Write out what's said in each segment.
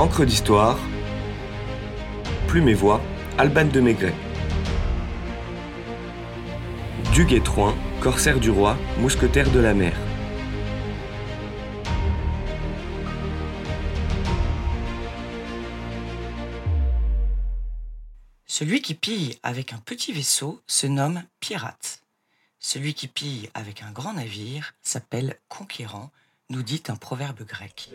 Encre d'histoire, Plume et Voix, Alban de Maigret. Duguay-Trouin, corsaire du roi, mousquetaire de la mer. Celui qui pille avec un petit vaisseau se nomme pirate. Celui qui pille avec un grand navire s'appelle conquérant, nous dit un proverbe grec.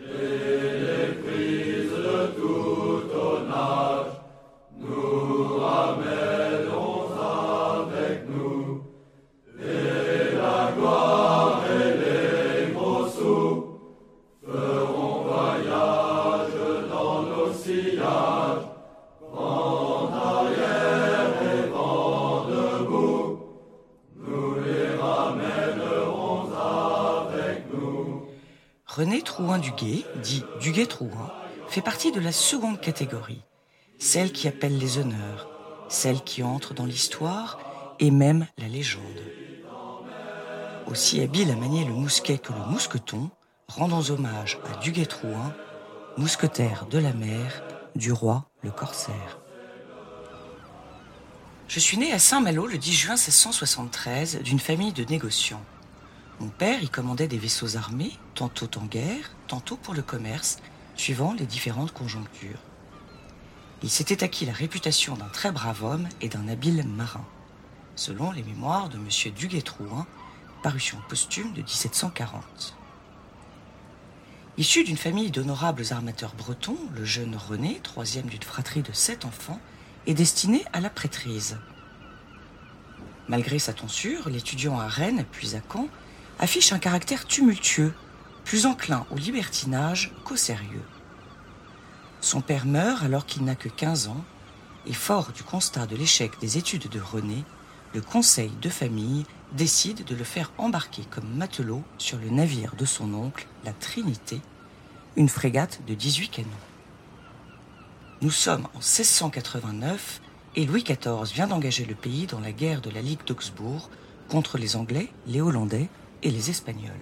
René Trouin-Duguay, dit Duguay-Trouin, fait partie de la seconde catégorie, celle qui appelle les honneurs, celle qui entre dans l'histoire et même la légende. Aussi habile à manier le mousquet que le mousqueton, rendons hommage à Duguay-Trouin, mousquetaire de la mer, du roi le corsaire. Je suis né à Saint-Malo le 10 juin 1673 d'une famille de négociants. Mon père y commandait des vaisseaux armés, tantôt en guerre, tantôt pour le commerce, suivant les différentes conjonctures. Il s'était acquis la réputation d'un très brave homme et d'un habile marin, selon les mémoires de M. Duguay-Trouin, parution posthume de 1740. Issu d'une famille d'honorables armateurs bretons, le jeune René, troisième d'une fratrie de sept enfants, est destiné à la prêtrise. Malgré sa tonsure, l'étudiant à Rennes puis à Caen affiche un caractère tumultueux, plus enclin au libertinage qu'au sérieux. Son père meurt alors qu'il n'a que 15 ans, et fort du constat de l'échec des études de René, le conseil de famille décide de le faire embarquer comme matelot sur le navire de son oncle, la Trinité, une frégate de 18 canons. Nous sommes en 1689 et Louis XIV vient d'engager le pays dans la guerre de la Ligue d'Augsbourg contre les Anglais, les Hollandais et les Espagnols.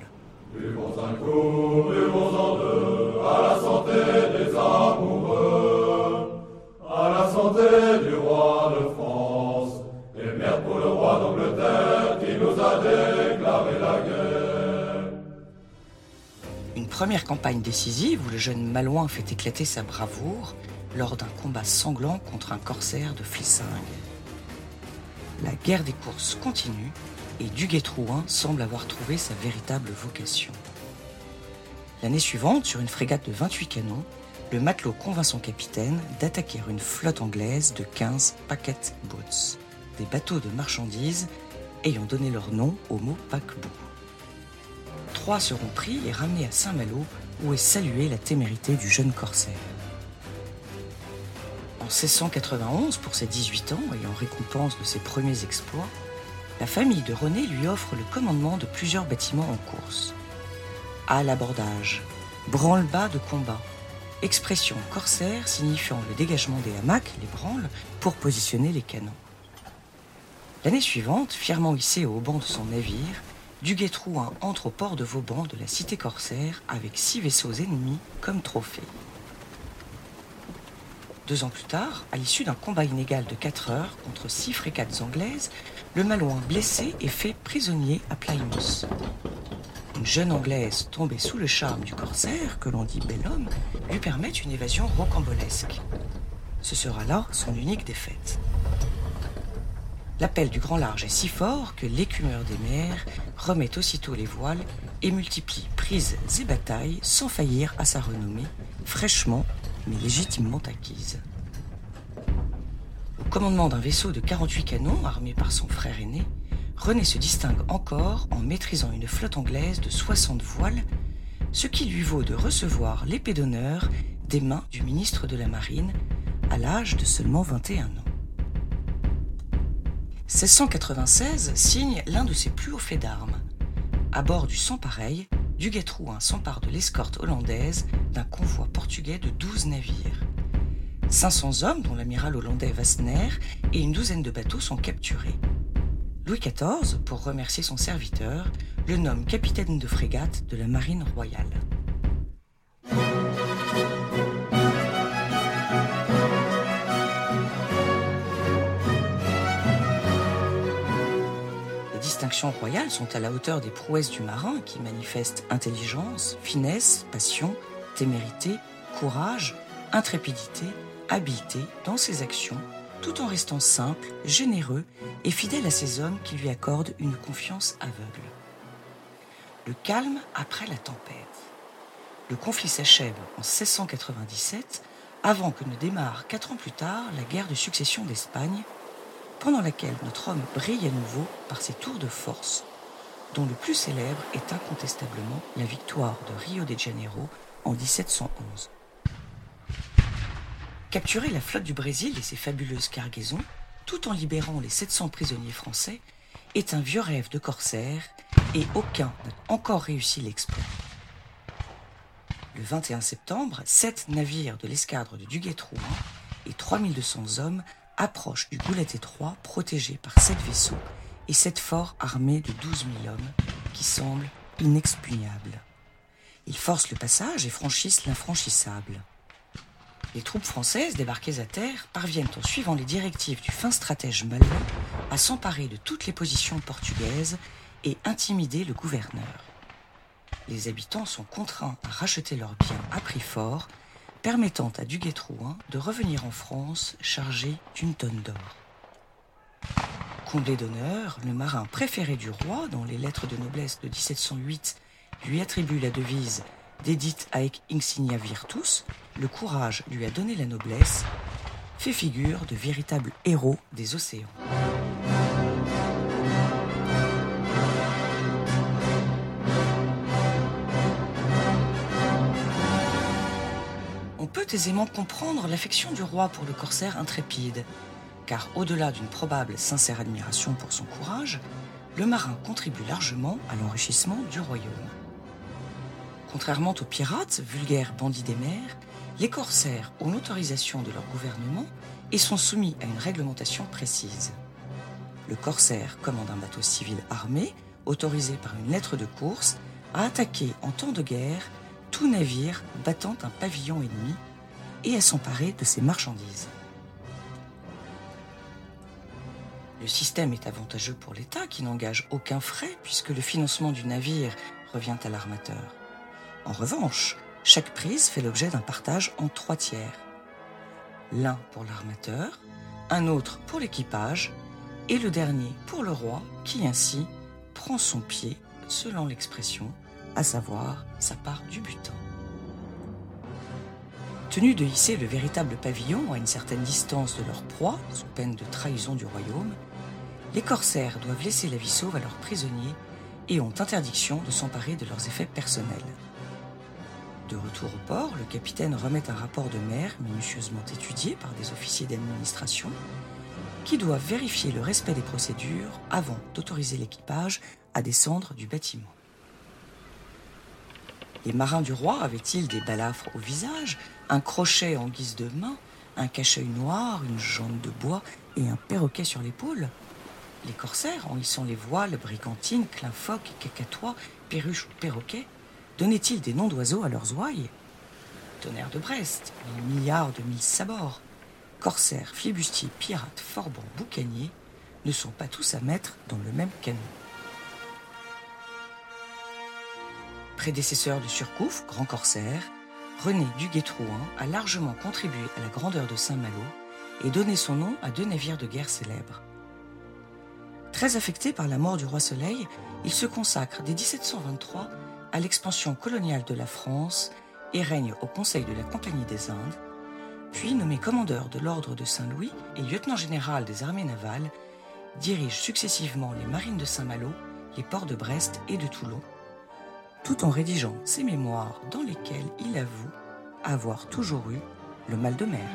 Une première campagne décisive où le jeune Malouin fait éclater sa bravoure lors d'un combat sanglant contre un corsaire de Flissingue. La guerre des courses continue et Duguay-Trouin semble avoir trouvé sa véritable vocation. L'année suivante, sur une frégate de 28 canons, le matelot convainc son capitaine d'attaquer une flotte anglaise de 15 packet boats, des bateaux de marchandises ayant donné leur nom au mot paquebot. Trois seront pris et ramenés à Saint-Malo où est saluée la témérité du jeune corsaire. En 1691, pour ses 18 ans et en récompense de ses premiers exploits, la famille de René lui offre le commandement de plusieurs bâtiments en course. À l'abordage, branle-bas de combat, expression corsaire signifiant le dégagement des hamacs, les branles, pour positionner les canons. L'année suivante, fièrement hissé au banc de son navire, Duguay-Trouin entre au port de Vauban de la cité corsaire avec six vaisseaux ennemis comme trophée. Deux ans plus tard, à l'issue d'un combat inégal de quatre heures contre six frégates anglaises, le Malouin blessé est fait prisonnier à Plymouth. Une jeune Anglaise tombée sous le charme du corsaire, que l'on dit bel homme, lui permet une évasion rocambolesque. Ce sera là son unique défaite. L'appel du grand large est si fort que l'écumeur des mers remet aussitôt les voiles et multiplie prises et batailles sans faillir à sa renommée, fraîchement mais légitimement acquise. Au commandement d'un vaisseau de 48 canons armé par son frère aîné, René se distingue encore en maîtrisant une flotte anglaise de 60 voiles, ce qui lui vaut de recevoir l'épée d'honneur des mains du ministre de la Marine à l'âge de seulement 21 ans. 1696 signe l'un de ses plus hauts faits d'armes. À bord du sans pareil, Duguay-Trouin s'empare de l'escorte hollandaise d'un convoi portugais de 12 navires. 500 hommes, dont l'amiral hollandais Wassner, et une douzaine de bateaux sont capturés. Louis XIV, pour remercier son serviteur, le nomme capitaine de frégate de la Marine royale. Les distinctions royales sont à la hauteur des prouesses du marin qui manifestent intelligence, finesse, passion, témérité, courage, intrépidité habileté dans ses actions, tout en restant simple, généreux et fidèle à ses hommes qui lui accordent une confiance aveugle. Le calme après la tempête. Le conflit s'achève en 1697, avant que ne démarre quatre ans plus tard la guerre de succession d'Espagne, pendant laquelle notre homme brille à nouveau par ses tours de force, dont le plus célèbre est incontestablement la victoire de Rio de Janeiro en 1711. Capturer la flotte du Brésil et ses fabuleuses cargaisons, tout en libérant les 700 prisonniers français, est un vieux rêve de corsaire et aucun n'a encore réussi l'exploit. Le 21 septembre, sept navires de l'escadre de Duguay-Trouin et 3200 hommes approchent du goulet étroit protégé par sept vaisseaux et sept forts armés de 12 000 hommes qui semblent inexpugnables. Ils forcent le passage et franchissent l'infranchissable. Les troupes françaises débarquées à terre parviennent, en suivant les directives du fin stratège Malon, à s'emparer de toutes les positions portugaises et intimider le gouverneur. Les habitants sont contraints à racheter leurs biens à prix fort, permettant à Duguay-Trouin de revenir en France chargé d'une tonne d'or. Comblé d'honneur, le marin préféré du roi, dont les lettres de noblesse de 1708 lui attribuent la devise Dedit aec insignia virtus, le courage lui a donné la noblesse, fait figure de véritable héros des océans. On peut aisément comprendre l'affection du roi pour le corsaire intrépide, car au-delà d'une probable sincère admiration pour son courage, le marin contribue largement à l'enrichissement du royaume. Contrairement aux pirates, vulgaires bandits des mers, les corsaires ont l'autorisation de leur gouvernement et sont soumis à une réglementation précise. Le corsaire commande un bateau civil armé, autorisé par une lettre de course, à attaquer en temps de guerre tout navire battant un pavillon ennemi et à s'emparer de ses marchandises. Le système est avantageux pour l'État qui n'engage aucun frais puisque le financement du navire revient à l'armateur. En revanche, chaque prise fait l'objet d'un partage en trois tiers. L'un pour l'armateur, un autre pour l'équipage et le dernier pour le roi qui ainsi prend son pied, selon l'expression, à savoir sa part du butin. Tenus de hisser le véritable pavillon à une certaine distance de leur proie, sous peine de trahison du royaume, les corsaires doivent laisser la vie sauve à leurs prisonniers et ont interdiction de s'emparer de leurs effets personnels. De retour au port, le capitaine remet un rapport de mer minutieusement étudié par des officiers d'administration qui doivent vérifier le respect des procédures avant d'autoriser l'équipage à descendre du bâtiment. Les marins du roi avaient-ils des balafres au visage, un crochet en guise de main, un cache-œil noir, une jambe de bois et un perroquet sur l'épaule? Les corsaires, en hissant les voiles, brigantines, clin phoques, cacatois, perruches ou perroquets, donnaient-ils des noms d'oiseaux à leurs ouailles? Tonnerre de Brest, les milliards de mille sabords, corsaires, flibustiers, pirates, forbans, boucaniers, ne sont pas tous à mettre dans le même canon. Prédécesseur de Surcouf, grand corsaire, René Duguay-Trouin a largement contribué à la grandeur de Saint-Malo et donné son nom à deux navires de guerre célèbres. Très affecté par la mort du roi Soleil, il se consacre dès 1723 à l'expansion coloniale de la France et règne au Conseil de la Compagnie des Indes, puis nommé commandeur de l'Ordre de Saint-Louis et lieutenant général des armées navales, dirige successivement les marines de Saint-Malo, les ports de Brest et de Toulon, tout en rédigeant ses mémoires dans lesquelles il avoue avoir toujours eu le mal de mer.